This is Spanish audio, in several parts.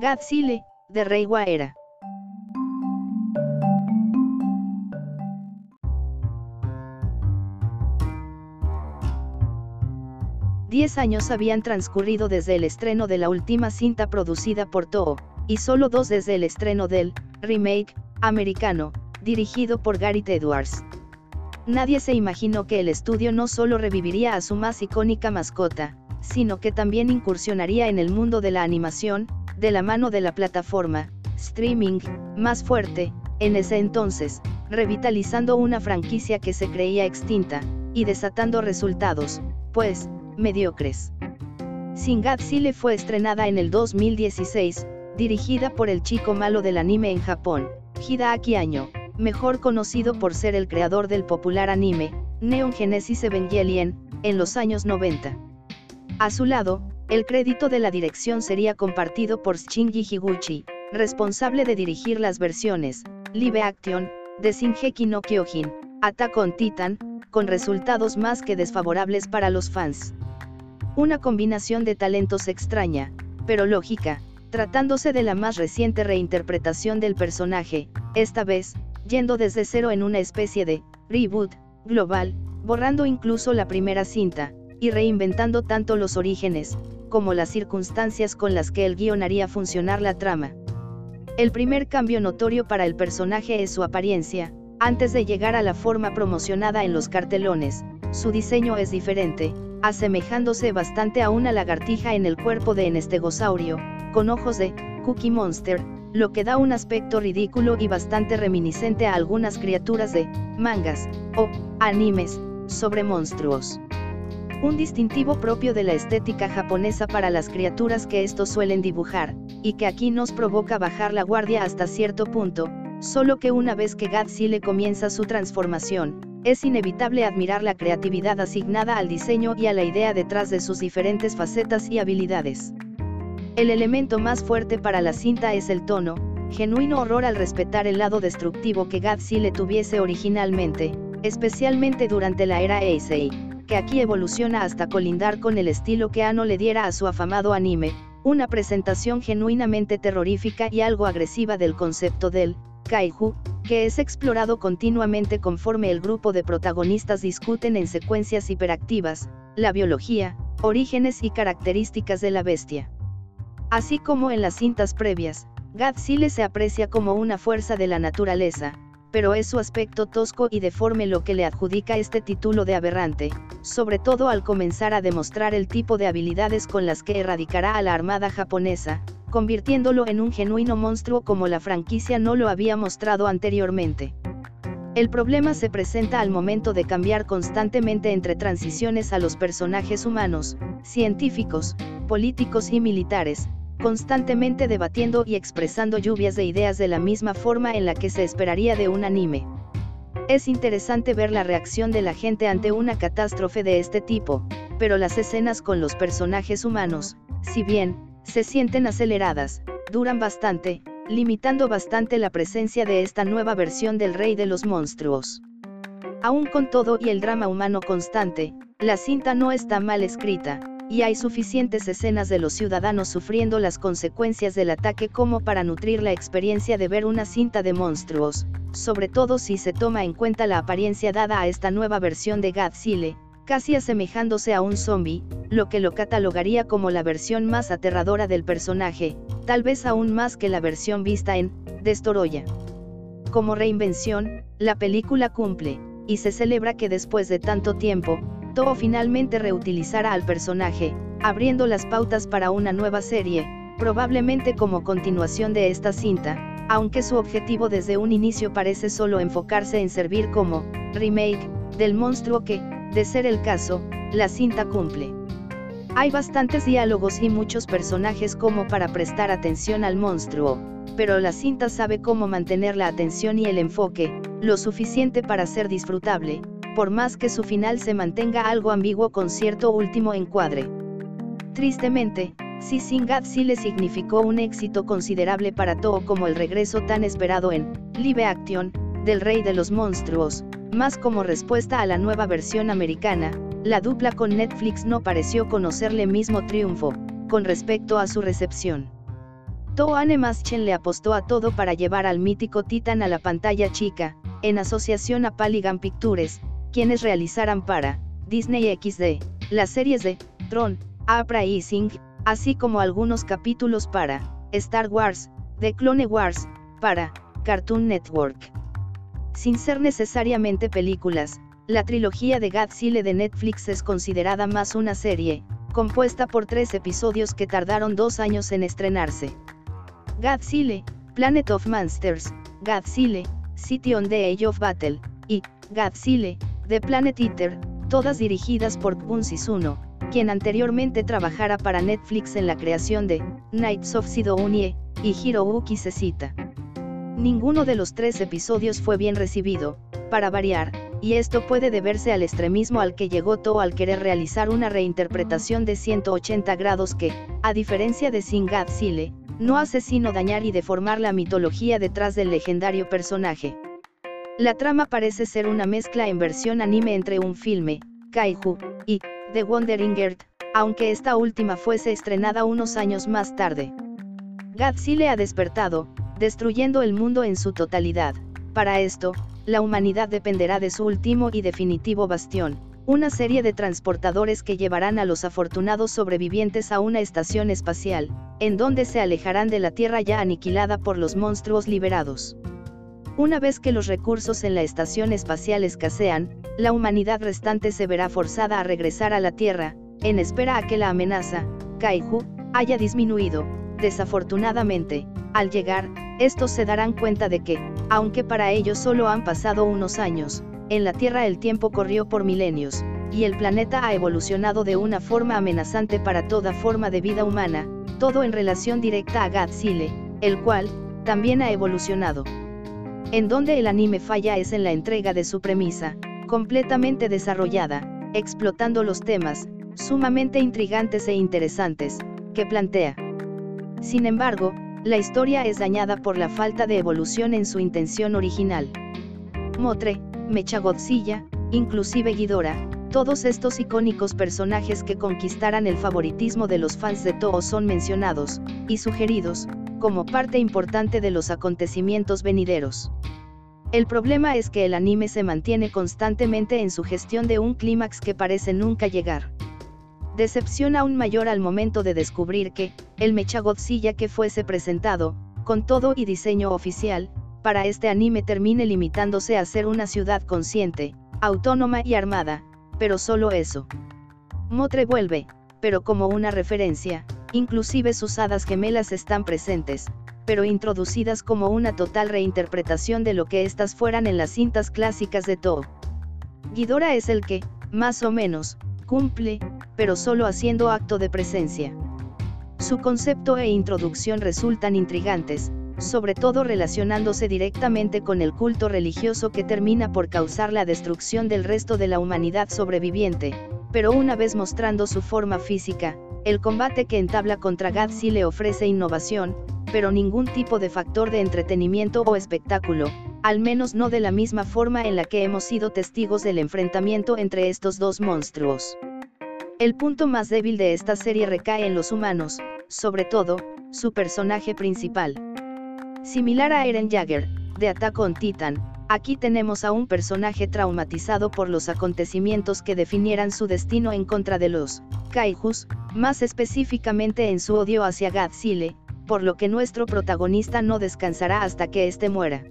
Godzilla, de Reiwa era. Diez años habían transcurrido desde el estreno de la última cinta producida por Toho, y solo dos desde el estreno del remake americano, dirigido por Gareth Edwards. Nadie se imaginó que el estudio no solo reviviría a su más icónica mascota, sino que también incursionaría en el mundo de la animación, de la mano de la plataforma, streaming, más fuerte, en ese entonces, revitalizando una franquicia que se creía extinta, y desatando resultados, pues, mediocres. Singatsile fue estrenada en el 2016, dirigida por el chico malo del anime en Japón, Hideaki Anno, mejor conocido por ser el creador del popular anime, Neon Genesis Evangelion, en los años 90. A su lado, el crédito de la dirección sería compartido por Shinji Higuchi, responsable de dirigir las versiones, live action, de Shingeki no Kyojin, Attack on Titan, con resultados más que desfavorables para los fans. Una combinación de talentos extraña, pero lógica, tratándose de la más reciente reinterpretación del personaje, esta vez, yendo desde cero en una especie de reboot global, borrando incluso la primera cinta, y reinventando tanto los orígenes, como las circunstancias con las que el guion haría funcionar la trama. El primer cambio notorio para el personaje es su apariencia, antes de llegar a la forma promocionada en los cartelones, su diseño es diferente, asemejándose bastante a una lagartija en el cuerpo de Enestegosaurio, con ojos de Cookie Monster, lo que da un aspecto ridículo y bastante reminiscente a algunas criaturas de mangas o animes sobre monstruos un distintivo propio de la estética japonesa para las criaturas que estos suelen dibujar, y que aquí nos provoca bajar la guardia hasta cierto punto, solo que una vez que le comienza su transformación, es inevitable admirar la creatividad asignada al diseño y a la idea detrás de sus diferentes facetas y habilidades. El elemento más fuerte para la cinta es el tono, genuino horror al respetar el lado destructivo que le tuviese originalmente, especialmente durante la era Eisei que aquí evoluciona hasta colindar con el estilo que Ano le diera a su afamado anime, una presentación genuinamente terrorífica y algo agresiva del concepto del kaiju, que es explorado continuamente conforme el grupo de protagonistas discuten en secuencias hiperactivas, la biología, orígenes y características de la bestia. Así como en las cintas previas, Godzilla se aprecia como una fuerza de la naturaleza, pero es su aspecto tosco y deforme lo que le adjudica este título de aberrante, sobre todo al comenzar a demostrar el tipo de habilidades con las que erradicará a la armada japonesa, convirtiéndolo en un genuino monstruo como la franquicia no lo había mostrado anteriormente. El problema se presenta al momento de cambiar constantemente entre transiciones a los personajes humanos, científicos, políticos y militares, constantemente debatiendo y expresando lluvias de ideas de la misma forma en la que se esperaría de un anime. Es interesante ver la reacción de la gente ante una catástrofe de este tipo, pero las escenas con los personajes humanos, si bien, se sienten aceleradas, duran bastante, limitando bastante la presencia de esta nueva versión del rey de los monstruos. Aún con todo y el drama humano constante, la cinta no está mal escrita, y hay suficientes escenas de los ciudadanos sufriendo las consecuencias del ataque como para nutrir la experiencia de ver una cinta de monstruos, sobre todo si se toma en cuenta la apariencia dada a esta nueva versión de Godzilla, casi asemejándose a un zombie, lo que lo catalogaría como la versión más aterradora del personaje, tal vez aún más que la versión vista en Destoroya. Como reinvención, la película cumple, y se celebra que después de tanto tiempo, Toho finalmente reutilizará al personaje, abriendo las pautas para una nueva serie, probablemente como continuación de esta cinta, aunque su objetivo desde un inicio parece solo enfocarse en servir como remake del monstruo que, de ser el caso, la cinta cumple. Hay bastantes diálogos y muchos personajes como para prestar atención al monstruo, pero la cinta sabe cómo mantener la atención y el enfoque, lo suficiente para ser disfrutable, por más que su final se mantenga algo ambiguo con cierto último encuadre. Tristemente, Si sí le significó un éxito considerable para Toho como el regreso tan esperado en Live Action del Rey de los Monstruos, más como respuesta a la nueva versión americana, la dupla con Netflix no pareció conocerle mismo triunfo, con respecto a su recepción. Toho Animation le apostó a todo para llevar al mítico Titan a la pantalla chica, en asociación a Polygon Pictures, quienes realizaran para Disney XD las series de Tron, Uprising, así como algunos capítulos para Star Wars, The Clone Wars, para Cartoon Network. Sin ser necesariamente películas, la trilogía de Godzilla de Netflix es considerada más una serie, compuesta por tres episodios que tardaron dos años en estrenarse. Godzilla, Planet of Monsters, Godzilla, City on the Edge of Battle, y Godzilla, The Planet Eater, todas dirigidas por Kun Sisuno, quien anteriormente trabajara para Netflix en la creación de Knights of Sidonie y Hiroyuki Sesita. Ninguno de los tres episodios fue bien recibido, para variar, y esto puede deberse al extremismo al que llegó Toho al querer realizar una reinterpretación de 180 grados que, a diferencia de Sin Godzilla, no hace sino dañar y deformar la mitología detrás del legendario personaje. La trama parece ser una mezcla en versión anime entre un filme, Kaiju, y The Wandering Earth, aunque esta última fuese estrenada unos años más tarde. Godzilla ha despertado, destruyendo el mundo en su totalidad. Para esto, la humanidad dependerá de su último y definitivo bastión, una serie de transportadores que llevarán a los afortunados sobrevivientes a una estación espacial, en donde se alejarán de la Tierra ya aniquilada por los monstruos liberados. Una vez que los recursos en la estación espacial escasean, la humanidad restante se verá forzada a regresar a la Tierra, en espera a que la amenaza, Kaiju, haya disminuido, desafortunadamente, al llegar, estos se darán cuenta de que, aunque para ellos solo han pasado unos años, en la Tierra el tiempo corrió por milenios, y el planeta ha evolucionado de una forma amenazante para toda forma de vida humana, todo en relación directa a Godzilla, el cual, también ha evolucionado. En donde el anime falla es en la entrega de su premisa, completamente desarrollada, explotando los temas, sumamente intrigantes e interesantes, que plantea. Sin embargo, la historia es dañada por la falta de evolución en su intención original. Motre, Mechagodzilla, inclusive Ghidorah, todos estos icónicos personajes que conquistaran el favoritismo de los fans de Toho son mencionados, y sugeridos, como parte importante de los acontecimientos venideros. El problema es que el anime se mantiene constantemente en su gestión de un clímax que parece nunca llegar. Decepción aún mayor al momento de descubrir que, el Mechagodzilla que fuese presentado, con todo y diseño oficial, para este anime termine limitándose a ser una ciudad consciente, autónoma y armada, pero solo eso. Motre vuelve, pero como una referencia, inclusive sus hadas gemelas están presentes, pero introducidas como una total reinterpretación de lo que éstas fueran en las cintas clásicas de Toho. Ghidorah es el que, más o menos, cumple, pero solo haciendo acto de presencia. Su concepto e introducción resultan intrigantes, sobre todo relacionándose directamente con el culto religioso que termina por causar la destrucción del resto de la humanidad sobreviviente, pero una vez mostrando su forma física, el combate que entabla contra Gadzi le ofrece innovación, pero ningún tipo de factor de entretenimiento o espectáculo, al menos no de la misma forma en la que hemos sido testigos del enfrentamiento entre estos dos monstruos. El punto más débil de esta serie recae en los humanos, sobre todo, su personaje principal. Similar a Eren Jagger, de Attack on Titan, aquí tenemos a un personaje traumatizado por los acontecimientos que definieran su destino en contra de los Kaijus, más específicamente en su odio hacia Godzilla, por lo que nuestro protagonista no descansará hasta que éste muera.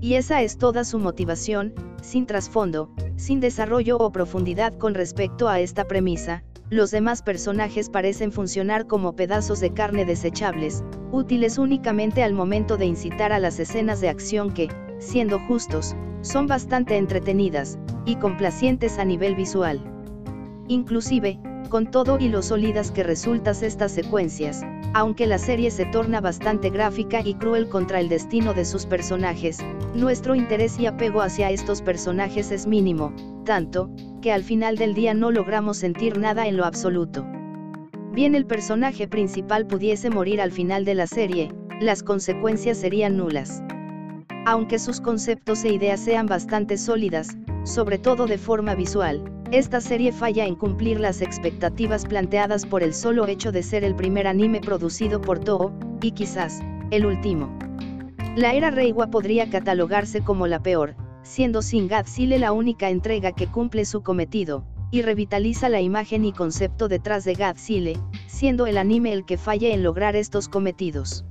Y esa es toda su motivación, sin trasfondo, sin desarrollo o profundidad con respecto a esta premisa, los demás personajes parecen funcionar como pedazos de carne desechables, útiles únicamente al momento de incitar a las escenas de acción que, siendo justos, son bastante entretenidas, y complacientes a nivel visual. Inclusive, con todo y lo sólidas que resultas estas secuencias, aunque la serie se torna bastante gráfica y cruel contra el destino de sus personajes, nuestro interés y apego hacia estos personajes es mínimo, tanto, que al final del día no logramos sentir nada en lo absoluto. Bien el personaje principal pudiese morir al final de la serie, las consecuencias serían nulas. Aunque sus conceptos e ideas sean bastante sólidas, sobre todo de forma visual, esta serie falla en cumplir las expectativas planteadas por el solo hecho de ser el primer anime producido por Toho, y quizás, el último. La era Reiwa podría catalogarse como la peor, siendo Sin Godzilla la única entrega que cumple su cometido, y revitaliza la imagen y concepto detrás de Godzilla, siendo el anime el que falle en lograr estos cometidos.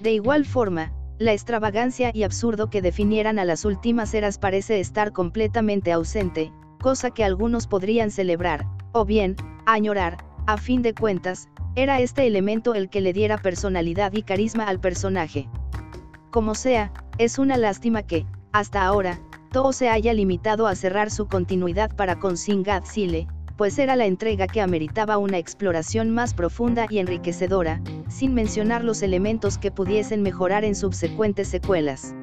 De igual forma, la extravagancia y absurdo que definieran a las últimas eras parece estar completamente ausente, cosa que algunos podrían celebrar, o bien, añorar, a fin de cuentas, era este elemento el que le diera personalidad y carisma al personaje. Como sea, es una lástima que, hasta ahora, todo se haya limitado a cerrar su continuidad para con Singad Sile, pues era la entrega que ameritaba una exploración más profunda y enriquecedora, sin mencionar los elementos que pudiesen mejorar en subsecuentes secuelas.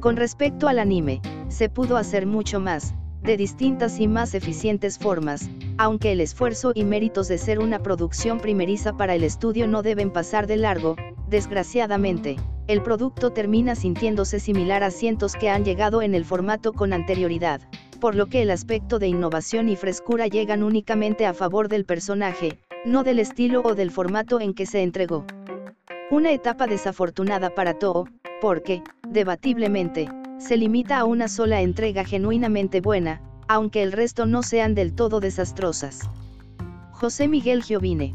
Con respecto al anime, se pudo hacer mucho más, de distintas y más eficientes formas, aunque el esfuerzo y méritos de ser una producción primeriza para el estudio no deben pasar de largo, desgraciadamente, el producto termina sintiéndose similar a cientos que han llegado en el formato con anterioridad, por lo que el aspecto de innovación y frescura llegan únicamente a favor del personaje, no del estilo o del formato en que se entregó. Una etapa desafortunada para Toho, porque, debatiblemente, se limita a una sola entrega genuinamente buena, aunque el resto no sean del todo desastrosas. José Miguel Giovine